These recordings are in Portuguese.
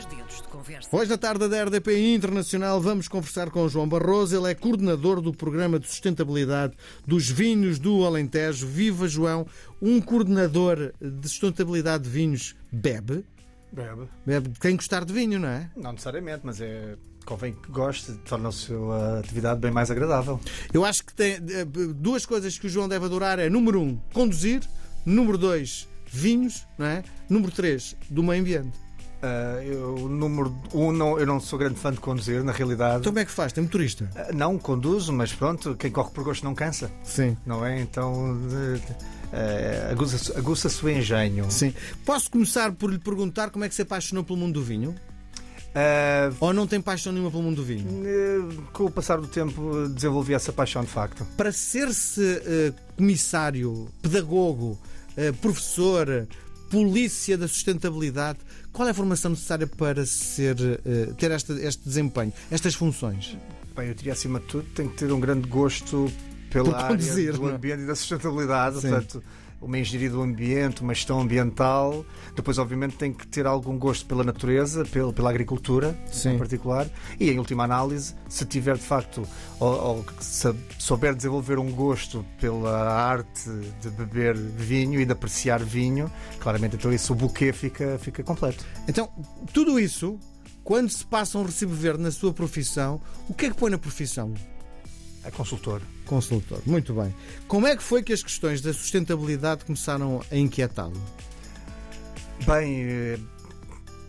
Dois dedos de conversa. Hoje, na tarde da RDP Internacional, vamos conversar com o João Barroso. Ele é coordenador do Programa de Sustentabilidade dos Vinhos do Alentejo. Viva, João! Um coordenador de sustentabilidade de vinhos bebe? Bebe. Bebe quem gostar de vinho, não é? Não necessariamente, mas é. Convém que goste, torna a sua atividade bem mais agradável. Eu acho que tem eh, duas coisas que o João deve adorar: é número um, conduzir, número dois, vinhos, não é? Número três, do meio ambiente. Uh, eu, número um, não, eu não sou grande fã de conduzir, na realidade. Então como é que faz? Tem motorista? Uh, não, conduzo, mas pronto, quem corre por gosto não cansa. Sim. Não é? Então. Uh, aguça, aguça-se o engenho. Sim. Posso começar por lhe perguntar como é que se apaixonou pelo mundo do vinho? Uh, Ou não tem paixão nenhuma pelo mundo do vinho? Uh, com o passar do tempo desenvolvi essa paixão de facto. Para ser-se comissário, pedagogo, professor, polícia da sustentabilidade, qual é a formação necessária para ser, ter este, este desempenho, estas funções? Bem, eu diria acima de tudo tem que ter um grande gosto pela conduzir, área do não? é? ambiente e da sustentabilidade. Sim. Portanto, uma engenharia do ambiente, uma gestão ambiental. Depois, obviamente, tem que ter algum gosto pela natureza, pela, pela agricultura Sim. em particular. E, em última análise, se tiver de facto, ou, ou se souber desenvolver um gosto pela arte de beber vinho e de apreciar vinho, claramente, então isso o buquê fica, fica completo. Então, tudo isso, quando se passa um recibo verde na sua profissão, o que é que põe na profissão? É consultor. Consultor. Muito bem. Como é que foi que as questões da sustentabilidade começaram a inquietá-lo? Bem, eh,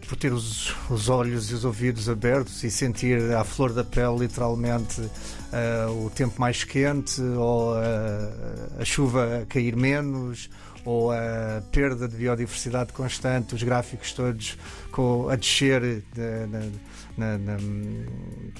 por ter os, os, olhos e os ouvidos abertos e sentir à flor da pele, literalmente, uh, o tempo mais quente, ou uh, a chuva a cair menos, ou a perda de biodiversidade constante, os gráficos todos com, a descer de, na, na,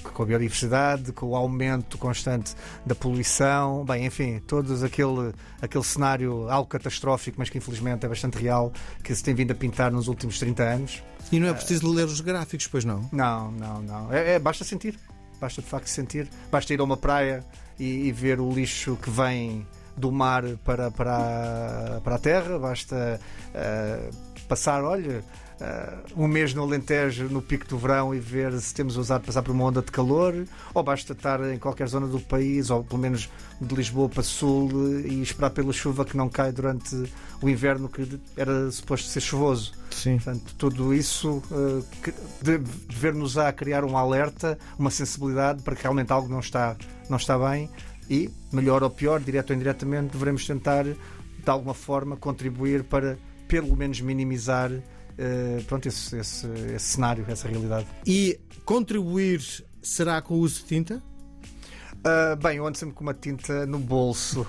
com a biodiversidade, com o aumento constante da poluição, bem, enfim, todos aquele, aquele cenário algo catastrófico, mas que infelizmente é bastante real, que se tem vindo a pintar nos últimos 30 anos. E não é preciso ler os gráficos, pois não? Não, não, não. É, é basta sentir. Basta de facto sentir. Basta ir a uma praia e, e ver o lixo que vem do mar para, para, a, para a terra, basta uh, passar, olha, uh, um mês no Alentejo, no pico do verão, e ver se temos ousado passar por uma onda de calor, ou basta estar em qualquer zona do país, ou pelo menos de Lisboa para Sul, e esperar pela chuva que não cai durante o inverno, que era suposto ser chuvoso. Sim. Portanto, tudo isso uh, dever-nos a criar um alerta, uma sensibilidade para que realmente algo não está, não está bem e, melhor ou pior, direto ou indiretamente, devemos tentar de alguma forma contribuir para pelo menos minimizar uh, pronto, esse, esse, esse, cenário, essa realidade. E contribuir será com o uso de tinta? Uh, bem, eu ando sempre com uma tinta no bolso.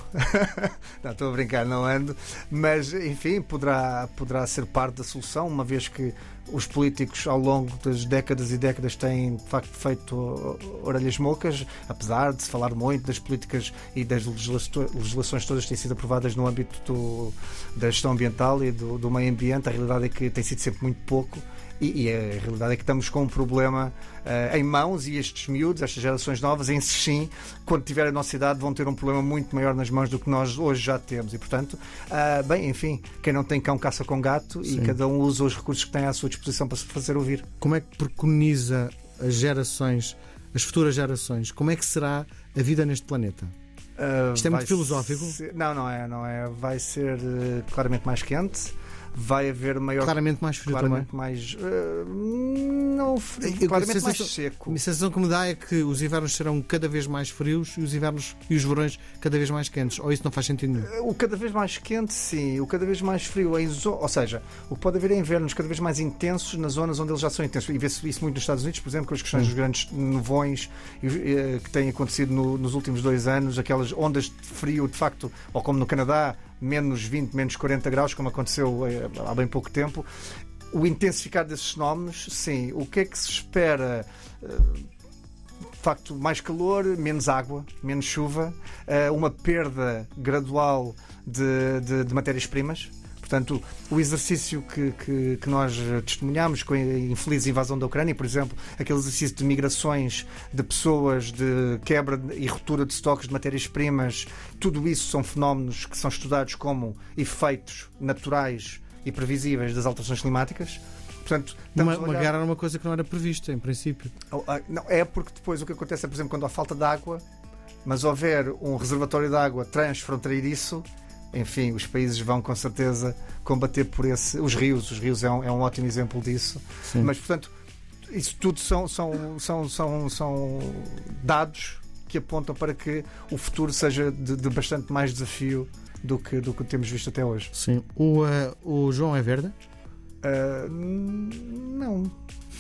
não, estou a brincar, não ando. Mas, enfim, poderá, poderá ser parte da solução, uma vez que os políticos, ao longo das décadas e décadas, têm de facto feito orelhas mocas, apesar de se falar muito das políticas e das legislações todas que têm sido aprovadas no âmbito do, da gestão ambiental e do, do meio ambiente. A realidade é que tem sido sempre muito pouco. E, e, a realidade é que estamos com um problema uh, em mãos e estes miúdos, estas gerações novas, em sim, quando tiverem a nossa idade, vão ter um problema muito maior nas mãos do que nós hoje já temos. E, portanto, uh, bem, enfim, quem não tem cão caça com gato sim. e cada um usa os recursos que tem à sua disposição para se fazer ouvir. Como é que preconiza as gerações, as futuras gerações, como é que será a vida neste planeta? Uh, Isto é muito filosófico? Ser, não, não é, não é. Vai ser claramente mais quente vai haver maior. Claramente mais frio claramente também. mais. Uh, não frio, eu, claramente mais seco. A sensação que me dá é que os invernos serão cada vez mais frios e os invernos e os verões cada vez mais quentes. Ou isso não faz sentido nenhum? O cada vez mais quente, sim. O cada vez mais frio. É Ou seja, o que pode haver é invernos cada vez mais intensos nas zonas onde eles já são intensos. E vê-se isso muito nos Estados Unidos, por exemplo, com as questões hum. dos grandes nevões que têm acontecido no, nos últimos dois anos, aquelas ondas de frio, de facto, ou como no Canadá, menos 20, menos 40 graus, como aconteceu eh, há bem pouco tempo. O intensificar desses fenómenos, sim. O que é que se espera? Eh, de facto, mais calor, menos água, menos chuva, eh, uma perda gradual de, de, de matérias-primas. Portanto, o exercício que, que, que, nós testemunhamos com a infeliz invasão da Ucrânia, por exemplo, aquele exercício de migrações de pessoas, de quebra e ruptura de estoques de matérias-primas, tudo isso são fenómenos que são estudados como efeitos naturais e previsíveis das alterações climáticas. Portanto, Uma, uma guerra era uma coisa que não era prevista, em princípio. Ah, Não, é porque depois o que acontece é, por exemplo, quando há falta de água, mas houver um reservatório de água transfronteiriço, enfim, os países vão com certeza combater por esse. Os rios, os rios é um, é um ótimo exemplo disso. Sim. Mas, portanto, isso tudo são, são, são, são, são dados que apontam para que o futuro seja de, de bastante mais desafio do que, do que temos visto até hoje. Sim. O, eh, o João é verde? Ah, não.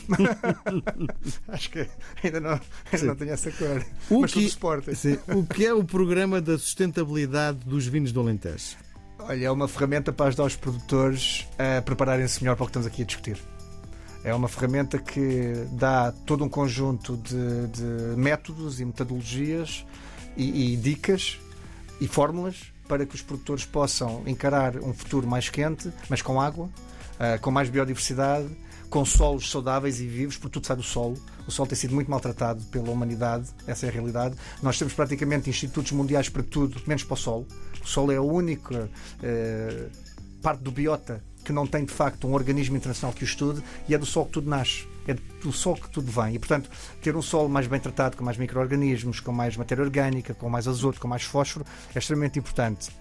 Acho que ainda não, ainda não tenho essa cor. O Mas que, Sporting. sim, o que é o programa da sustentabilidade dos vinhos do Alentejo? Olha, é uma ferramenta para ajudar os produtores a prepararem-se melhor para o que estamos aqui a discutir. É uma ferramenta que dá todo um conjunto de, de métodos e metodologias e, e dicas e fórmulas para que os produtores possam encarar um futuro mais quente, mas com água, ah, com mais biodiversidade, com solos saudáveis e vivos, porque tudo sai do solo. O solo tem sido muito maltratado pela humanidade, essa é a realidade. Nós temos praticamente institutos mundiais para tudo, menos para o solo. O solo é a única eh, parte do biota que não tem de facto um organismo internacional que o estude e é do solo que tudo nasce. É do solo que tudo vem. E, portanto, ter um solo mais bem tratado, com mais micro-organismos, com mais matéria orgânica, com mais azoto, com mais fósforo, é extremamente importante.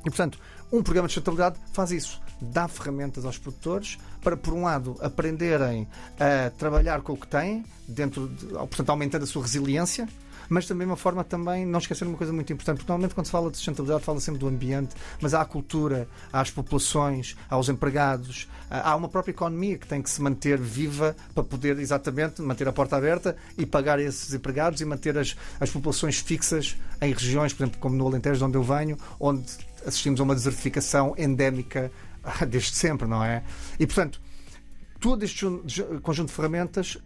E, portanto, um programa de sustentabilidade faz isso. Dá ferramentas aos produtores para, por um lado, aprenderem a trabalhar com o que têm, dentro de, portanto, aumentando a sua resiliência, mas também uma forma também, não esquecer uma coisa muito importante, porque normalmente quando se fala de sustentabilidade fala sempre do ambiente, mas há a cultura, há as populações, há os empregados, há uma própria economia que tem que se manter viva para poder exatamente manter a porta aberta e pagar esses empregados e manter as, as populações fixas em regiões, por exemplo, como no Alentejo, de onde eu venho, onde assistimos a uma desertificação endémica ah, desde sempre, não é? E portanto, todo este jun- ju- conjunto de ferramentas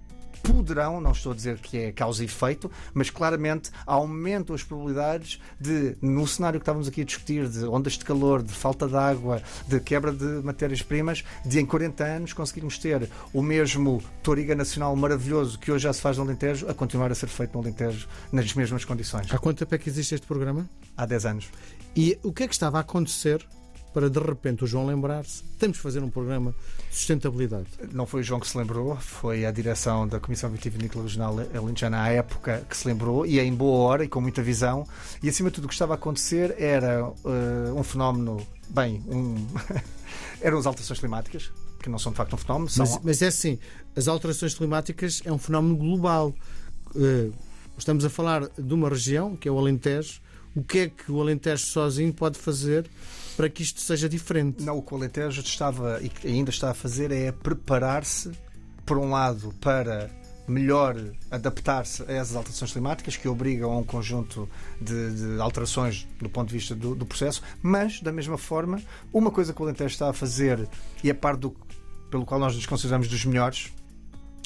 poderão, não estou a dizer que é causa e efeito, mas claramente aumentam as probabilidades de, no cenário que estávamos aqui a discutir, de ondas de calor, de falta de água, de quebra de matérias-primas, de em 40 anos conseguirmos ter o mesmo Toriga Nacional maravilhoso que hoje já se faz no Alentejo, a continuar a ser feito no Alentejo nas mesmas condições. Há quanto tempo é que existe este programa? Há 10 anos. E o que é que estava a acontecer para de repente o João lembrar-se? Temos de fazer um programa de sustentabilidade. Não foi o João que se lembrou, foi a direção da Comissão Vitivinícola Regional Alentejana à época que se lembrou, e em boa hora e com muita visão. E acima de tudo, o que estava a acontecer era eh, um fenómeno, bem, um... eram as alterações climáticas, que não são de facto um fenómeno, são. Mas, mas é assim, as alterações climáticas é um fenómeno global. Eh, Estamos a falar de uma região, que é o Alentejo. O que é que o Alentejo sozinho pode fazer para que isto seja diferente? Não, o que o Alentejo estava e ainda está a fazer é preparar-se, por um lado, para melhor adaptar-se a essas alterações climáticas que obrigam a um conjunto de, de alterações do ponto de vista do, do processo, mas, da mesma forma, uma coisa que o Alentejo está a fazer e é parte do, pelo qual nós nos consideramos dos melhores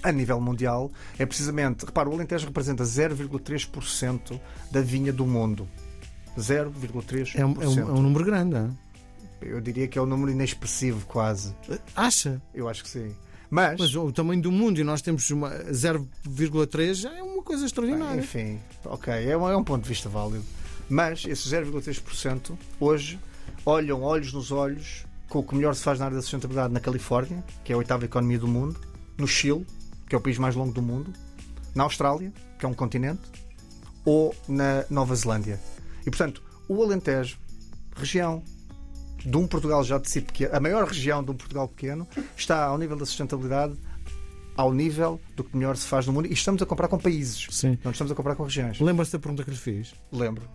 a nível mundial é precisamente, repara, o Alentejo representa 0,3% da vinha do mundo. 0,3%. É um, é um- é um número grande. não Eu diria que é um número inexpressivo, quase. é? Acha? Eu acho que sim. Mas, Mas o tamanho do mundo e nós temos uma 0,3 já é uma coisa extraordinária. enfim, ok, é um, é um ponto de vista válido. Mas esses 0,3% hoje olham olhos nos olhos com o que melhor se faz na área da sustentabilidade na Califórnia, que é a oitava economia do mundo, no Chile, que é o país mais longo do mundo, na Austrália, que é um continente, ou na Nova Zelândia. E portanto, o Alentejo, região de um Portugal já de si pequeno, a maior região de um Portugal pequeno, está ao nível da sustentabilidade, ao nível do que melhor se faz no mundo, e estamos a comprar com países. Sim. Não estamos a comprar com regiões. Lembra-se da pergunta que lhe fiz? Lembro.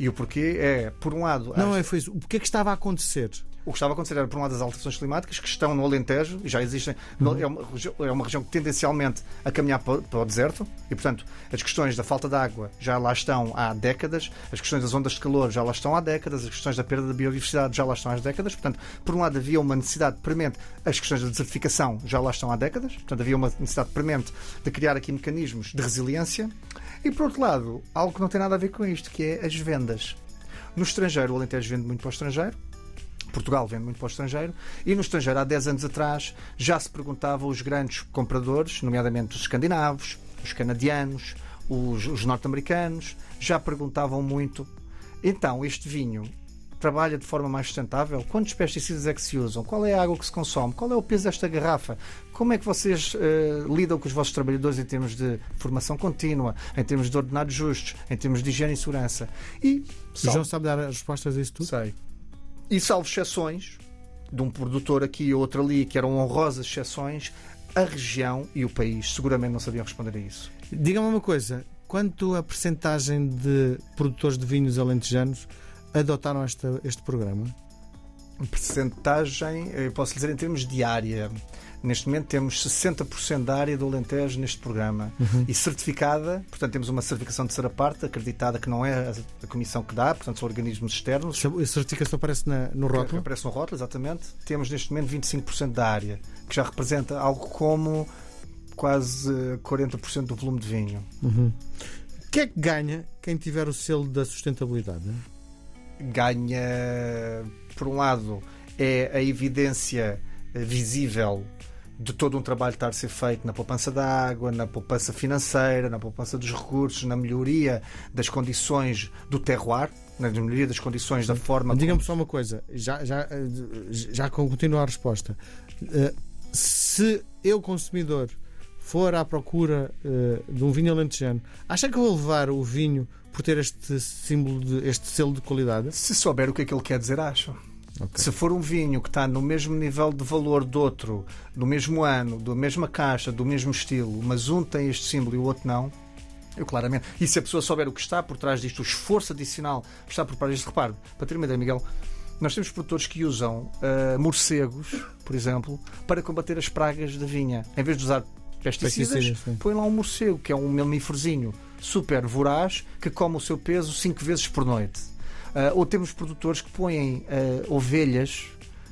E o porquê é, por um lado, Não, as- é foi isso. O que é que estava a acontecer? O que estava a acontecer era, por um lado, as alterações climáticas que estão no Alentejo e já existem. Uhum. É, uma, é uma região que tendencialmente a caminhar para, para o deserto e, portanto, as questões da falta de água já lá estão há décadas, as questões das ondas de calor já lá estão há décadas, as questões da perda da biodiversidade já lá estão há décadas. Portanto, por um lado, havia uma necessidade premente, as questões da desertificação já lá estão há décadas, portanto, havia uma necessidade premente de criar aqui mecanismos de resiliência. E, por outro lado, algo que não tem nada a ver com isto, que é as vendas. No estrangeiro, o Alentejo vende muito para o estrangeiro. Portugal vende muito para o estrangeiro e no estrangeiro, há 10 anos atrás, já se perguntava os grandes compradores, nomeadamente os escandinavos, os canadianos, os, os norte-americanos, já perguntavam muito. Então, este vinho trabalha de forma mais sustentável? Quantos pesticidas é que se usam? Qual é a água que se consome? Qual é o peso desta garrafa? Como é que vocês uh, lidam com os vossos trabalhadores em termos de formação contínua, em termos de ordenados justos, em termos de higiene e segurança? E o João sabe dar as respostas a isso tudo? Sei. E salvo exceções, de um produtor aqui e outro ali, que eram honrosas exceções, a região e o país seguramente não sabiam responder a isso. Diga-me uma coisa, quanto a percentagem de produtores de vinhos alentejanos adotaram esta, este programa? Percentagem, eu posso dizer em termos de área. Neste momento temos 60% da área do Alentejo neste programa uhum. e certificada, portanto temos uma certificação de terceira parte, acreditada que não é a, comissão que dá, portanto são organismos externos. A certificação aparece na, no rótulo? Aparece no rótulo, exatamente. Temos neste momento 25% da área, que já representa algo como quase 40% do volume de vinho. Uhum. O que é que ganha quem tiver o selo da sustentabilidade? Ganha, por um lado, é a evidência visível de todo um trabalho estar a ser feito na poupança da água, na poupança financeira, na poupança dos recursos, na melhoria das condições do terroir, na melhoria das condições da forma. Diga-me só uma coisa, já, já, já continua a resposta. Eh, se eu, consumidor, for à procura eh, de um vinho alentejano, acha que eu vou levar o vinho por ter este símbolo, de, este selo de qualidade? Se souber o que é que ele quer dizer, acho. Okay. Se for um vinho que está no mesmo nível de valor do outro, do mesmo ano, da mesma caixa, do mesmo estilo, mas um tem este símbolo e o outro não, eu claramente. E se a pessoa souber o que está por trás disto, o esforço adicional que está por trás disto, repare, para ter uma ideia, Miguel, nós temos produtores que usam uh, morcegos, por exemplo, para combater as pragas da vinha. Em vez de usar pesticidas, põe lá um morcego, que é um mamíferozinho super voraz, que come o seu peso cinco vezes por noite. Uh, ou temos produtores que põem uh, ovelhas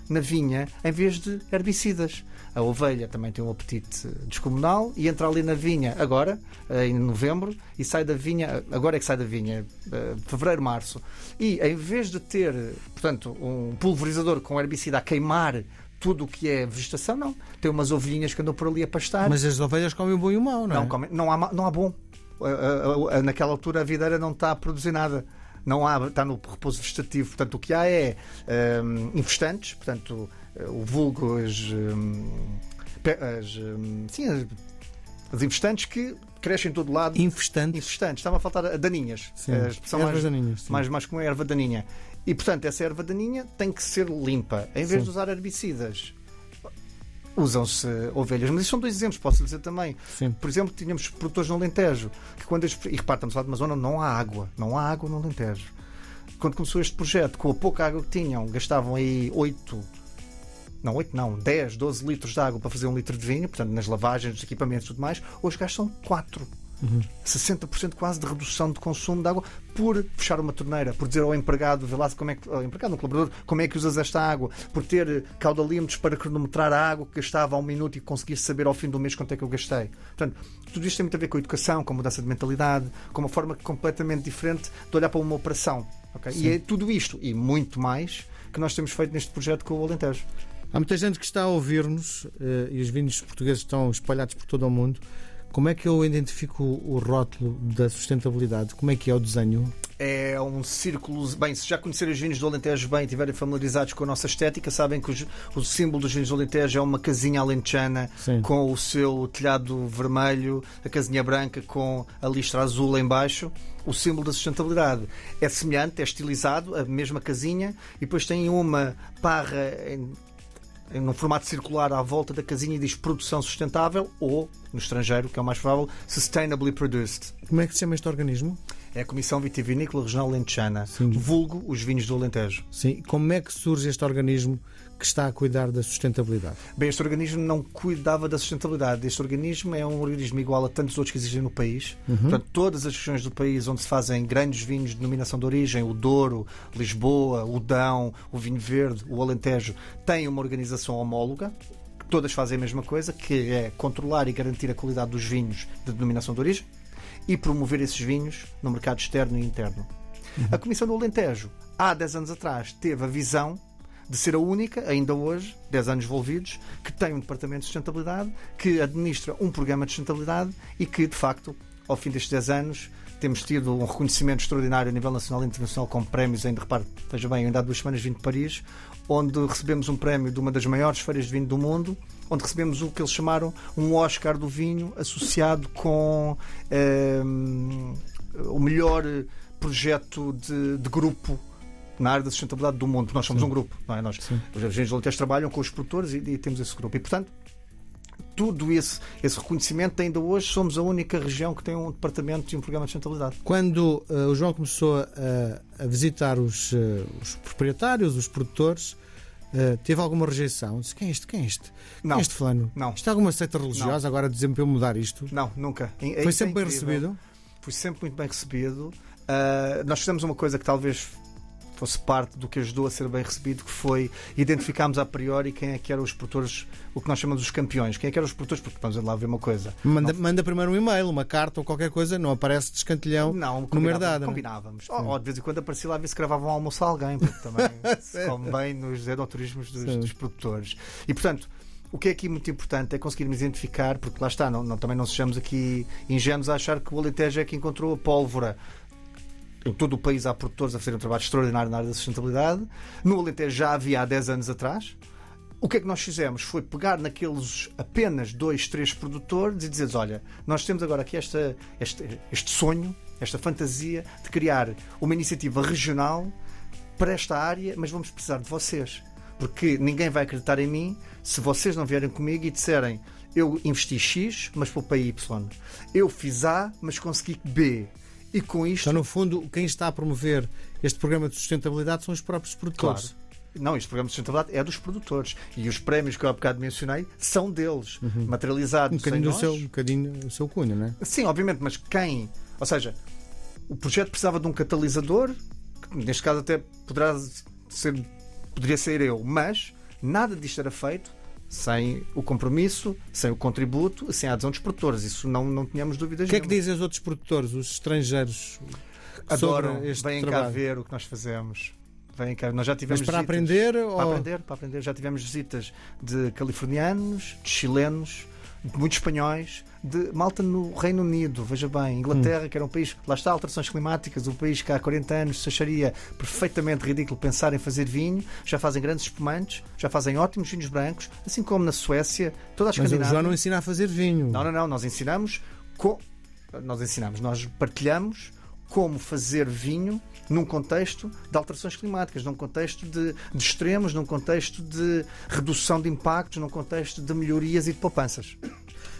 na vinha em vez de herbicidas. A ovelha também tem um apetite descomunal e entra ali na vinha agora, em novembro, e sai da vinha, agora é que sai da vinha, fevereiro, março. E em vez de ter, portanto, um pulverizador com herbicida a queimar tudo o que é vegetação, não. Tem umas ovelhinhas que andam por ali a pastar. Mas as ovelhas comem o bom e o mau, não é? Não, comem, não, há, não há bom. Naquela altura a videira não está a produzir nada não há, está no repouso vegetativo. Portanto, o que há é um, infestantes, portanto, o vulgo, as, um, as, um, sim, as, as infestantes que crescem em todo lado. Infestantes? Infestantes. Estava a faltar daninhas. Sim. A expressão mais, daninhas, sim. mais, mais comum é erva daninha. E, portanto, essa erva daninha tem que ser limpa. Em vez sim. de usar herbicidas, usam-se ovelhas. Mas isto são dois exemplos, posso dizer também. Sim. Por exemplo, tínhamos produtores no Alentejo, que quando eles, e repare, estamos lá de uma zona não há água, não há água no Alentejo. Quando começou este projeto, com a pouca água que tinham, gastavam aí 8, não 8 não, 10, 12 litros de água para fazer um litro de vinho, portanto, nas lavagens, nos equipamentos e tudo mais, hoje gastam 4. Uhum. 60% quase de redução de consumo de água por fechar uma torneira, por dizer ao empregado, vê lá como é que, ao empregado, um colaborador, como é que usas esta água, por ter caudalímetros para cronometrar a água que gastava há um minuto e conseguir saber ao fim do mês quanto é que eu gastei. Portanto, tudo isto tem muito a ver com a educação, com a mudança de mentalidade, com uma forma completamente diferente de olhar para uma operação. Okay? E é tudo isto e muito mais que nós temos feito neste projeto com o Alentejo. Há muita gente que está a ouvir-nos eh, e os vinhos portugueses estão espalhados por todo o mundo. Como é que eu identifico o rótulo da sustentabilidade? Como é que é o desenho? É um círculo. Bem, se já conhecerem os vinhos do Alentejo bem e estiverem familiarizados com a nossa estética, sabem que os, o símbolo dos vinhos do Alentejo é uma casinha alentejana Sim. com o seu telhado vermelho, a casinha branca com a listra azul em baixo. O símbolo da sustentabilidade é semelhante, é estilizado, a mesma casinha, e depois tem uma parra em num formato circular à volta da casinha e diz produção sustentável ou, no estrangeiro, que é o mais provável, sustainably produced. Como é que se chama este organismo? É a Comissão Vitivinícola Regional Lentejana, vulgo os vinhos do Alentejo. Sim. Como é que surge este organismo que está a cuidar da sustentabilidade? Bem, este organismo não cuidava da sustentabilidade. Este organismo é um organismo igual a tantos outros que existem no país. Uhum. Portanto, todas as regiões do país onde se fazem grandes vinhos de denominação de origem, o Douro, Lisboa, o Dão, o Vinho Verde, o Alentejo, têm uma organização homóloga todas fazem a mesma coisa, que é controlar e garantir a qualidade dos vinhos de denominação de origem e promover esses vinhos no mercado externo e interno. Uhum. A Comissão do Alentejo, há 10 anos atrás, teve a visão de ser a única, ainda hoje, 10 anos envolvidos, que tem um departamento de sustentabilidade, que administra um programa de sustentabilidade e que, de facto, ao fim destes 10 anos, temos tido um reconhecimento extraordinário a nível nacional e internacional com prémios ainda, repare, veja bem, ainda há duas semanas vim de Paris, onde recebemos um prémio de uma das maiores feiras de vinho do mundo, onde recebemos o que eles chamaram um Oscar do vinho associado com eh, o melhor projeto de, de grupo na área da sustentabilidade do mundo. Nós somos Sim. um grupo, não é? Nós, Sim. os agentes Alentejo trabalham com os produtores e, e temos esse grupo. E, portanto, tudo esse, esse reconhecimento, ainda hoje somos a única região que tem um departamento e um programa de sustentabilidade. Quando eh, o João começou a, a visitar os, eh, os proprietários, os produtores, eh, teve alguma rejeição? Disse: quem é este? Quem é este? Quem Não, é este fulano? não. Isto é alguma seita religiosa agora dizer-me para eu mudar isto? não, nunca. É- Foi isso é sempre bem incrível. recebido? Fui sempre muito bem recebido. Ah, nós fizemos uma coisa que talvez fosse parte do que ajudou a ser bem recebido, que foi identificarmos a priori quem é que eram os produtores, o que nós chamamos os campeões. Quem é que eram os produtores, porque vamos lá ver uma coisa. Manda, manda primeiro um e-mail, uma carta ou qualquer coisa, não aparece de escantilhão. Não, número dado, não é? combinávamos. Ou, ou de vez em quando aparecia lá a ver se gravavam um almoço a alguém, porque também se come bem nos enoturismos dos, dos produtores. E portanto. O que é aqui muito importante é conseguirmos identificar, porque lá está, não, não- também não sejamos aqui ingênuos a achar que o Alentejo é que encontrou a pólvora. Em todo o país há produtores a fazer um trabalho extraordinário na área da sustentabilidade. No Alentejo já havia há 10 anos atrás. O que é que nós fizemos? Foi pegar naqueles apenas dois, três produtores e dizer olha, nós temos agora aqui esta, este, este sonho, esta fantasia de criar uma iniciativa regional para esta área, mas vamos precisar de vocês. Porque ninguém vai acreditar em mim se vocês não vierem comigo e disserem eu investi X, mas poupei Y. Eu fiz A, mas consegui B. E com isto. Então, no fundo, quem está a promover este programa de sustentabilidade são os próprios produtores. Não, este programa de sustentabilidade é dos produtores. E os prémios que eu há bocado mencionei são deles, materializados. Um bocadinho, sem do seu, um bocadinho o seu cunho, não é? Sim, obviamente, mas quem. Ou seja, o projeto precisava de um catalisador, que neste caso até poderá ser, poderia ser eu, mas nada disto era feito sem o compromisso, sem o contributo, sem a adesão dos produtores. Isso não, não tínhamos dúvidas O que é que dizem os outros produtores, os estrangeiros, Adoram, este vêm cá ver o que nós fazemos. Vêm cá. Nós já tivemos Mas para visitas- aprender Para ou... aprender, para aprender. Já tivemos visitas de californianos, de chilenos, muitos espanhóis, de malta no Reino Unido, veja bem, Inglaterra, que era um país, lá está, alterações climáticas, um país que há 40 anos se acharia perfeitamente ridículo pensar em fazer vinho, já fazem grandes espumantes, já fazem ótimos vinhos brancos, assim como na Suécia, toda a Mas o Escandinávia. João não ensina a fazer vinho. Não, não, não. Nós ensinamos. Co... Nós ensinamos, nós partilhamos como fazer vinho num contexto de alterações climáticas, num contexto de, de extremos, num contexto de redução de impactos, num contexto de melhorias e de poupanças.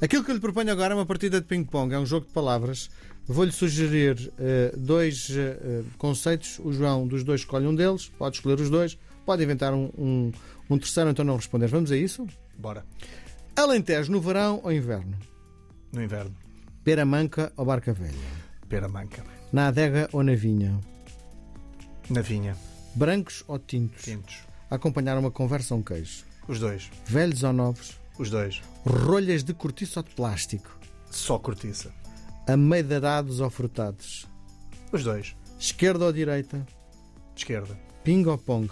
Aquilo que eu lhe proponho agora é uma partida de ping-pong, é um jogo de palavras. Vou-lhe sugerir eh, dois eh, conceitos. O João dos dois escolhe um deles, pode escolher os dois, pode inventar um, um, um terceiro, então não responder. Vamos a isso? Bora. Alentejo no verão ou inverno? No inverno. Pera manca ou barca velha? Pera manca. Na adega ou na vinha? Na vinha. Brancos ou tintos? Tintos. Acompanhar uma conversa ou um queijo? Os dois. Velhos ou novos? Os dois. Rolhas de cortiço ou de plástico? Só cortiça. Ameidarados ou frutados? Os dois. Esquerda ou direita? Esquerda. Ping ou pong?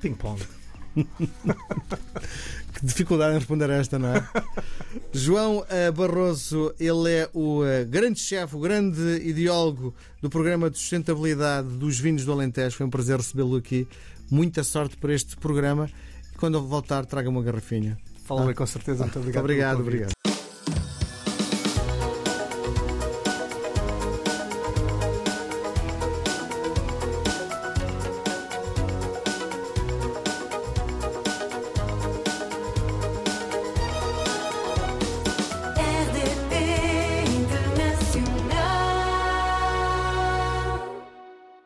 Ping-pong. Que dificuldade em responder a esta, não é? João eh, Barroso, ele é o eh, grande chefe, o grande ideólogo do programa de sustentabilidade dos vinhos do Alentejo. Foi um prazer recebê-lo aqui. Muita sorte para este programa. E quando eu voltar, traga uma garrafinha. Fala bem com certeza. Muito obrigado. Convite. obrigado.